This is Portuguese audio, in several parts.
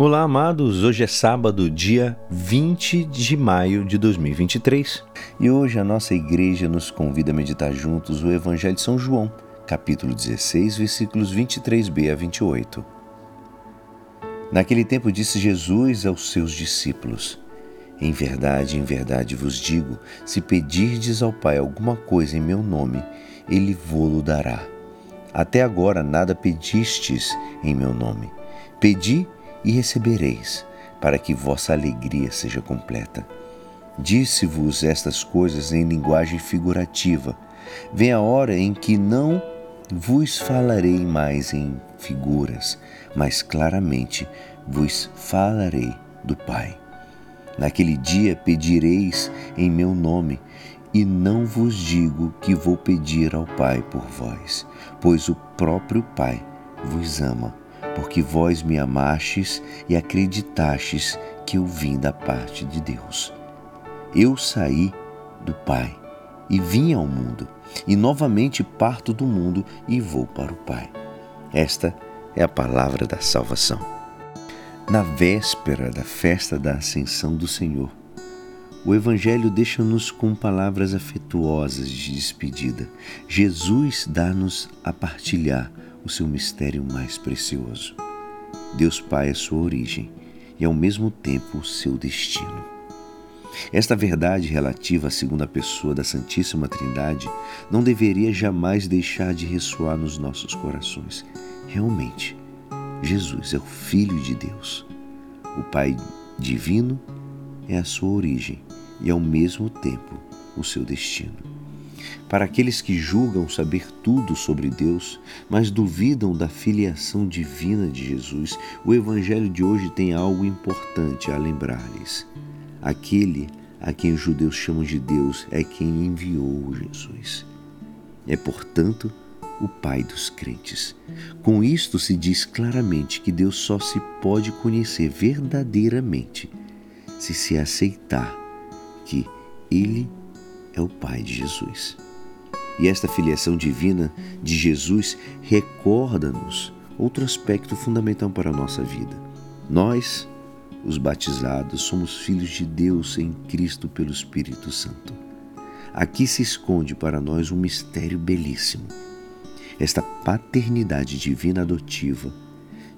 Olá, amados. Hoje é sábado, dia 20 de maio de 2023. E hoje a nossa igreja nos convida a meditar juntos o Evangelho de São João, capítulo 16, versículos 23b a 28. Naquele tempo disse Jesus aos seus discípulos: Em verdade, em verdade vos digo: se pedirdes ao Pai alguma coisa em meu nome, ele vô-lo dará. Até agora nada pedistes em meu nome. Pedi e recebereis, para que vossa alegria seja completa. Disse-vos estas coisas em linguagem figurativa. Vem a hora em que não vos falarei mais em figuras, mas claramente vos falarei do Pai. Naquele dia pedireis em meu nome, e não vos digo que vou pedir ao Pai por vós, pois o próprio Pai vos ama porque vós me amastes e acreditastes que eu vim da parte de Deus. Eu saí do Pai e vim ao mundo, e novamente parto do mundo e vou para o Pai. Esta é a palavra da salvação. Na véspera da festa da Ascensão do Senhor, o Evangelho deixa-nos com palavras afetuosas de despedida. Jesus dá-nos a partilhar o seu mistério mais precioso. Deus Pai é sua origem e ao mesmo tempo o seu destino. Esta verdade relativa à segunda pessoa da Santíssima Trindade não deveria jamais deixar de ressoar nos nossos corações. Realmente, Jesus é o Filho de Deus. O Pai divino é a sua origem e ao mesmo tempo o seu destino. Para aqueles que julgam saber tudo sobre Deus, mas duvidam da filiação divina de Jesus, o Evangelho de hoje tem algo importante a lembrar-lhes. Aquele a quem os judeus chamam de Deus é quem enviou Jesus. É, portanto, o Pai dos crentes. Com isto se diz claramente que Deus só se pode conhecer verdadeiramente se se aceitar que Ele é o Pai de Jesus. E esta filiação divina de Jesus recorda-nos outro aspecto fundamental para a nossa vida. Nós, os batizados, somos filhos de Deus em Cristo pelo Espírito Santo. Aqui se esconde para nós um mistério belíssimo. Esta paternidade divina adotiva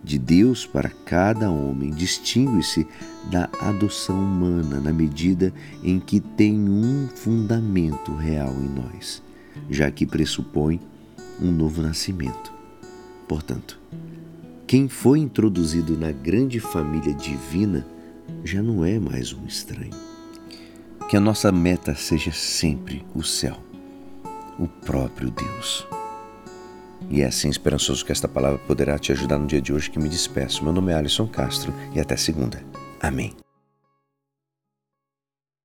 de Deus para cada homem distingue-se da adoção humana na medida em que tem um fundamento real em nós, já que pressupõe um novo nascimento. Portanto, quem foi introduzido na grande família divina já não é mais um estranho. Que a nossa meta seja sempre o céu, o próprio Deus. E é assim esperançoso que esta palavra poderá te ajudar no dia de hoje que me despeço. Meu nome é Alisson Castro e até segunda. Amém.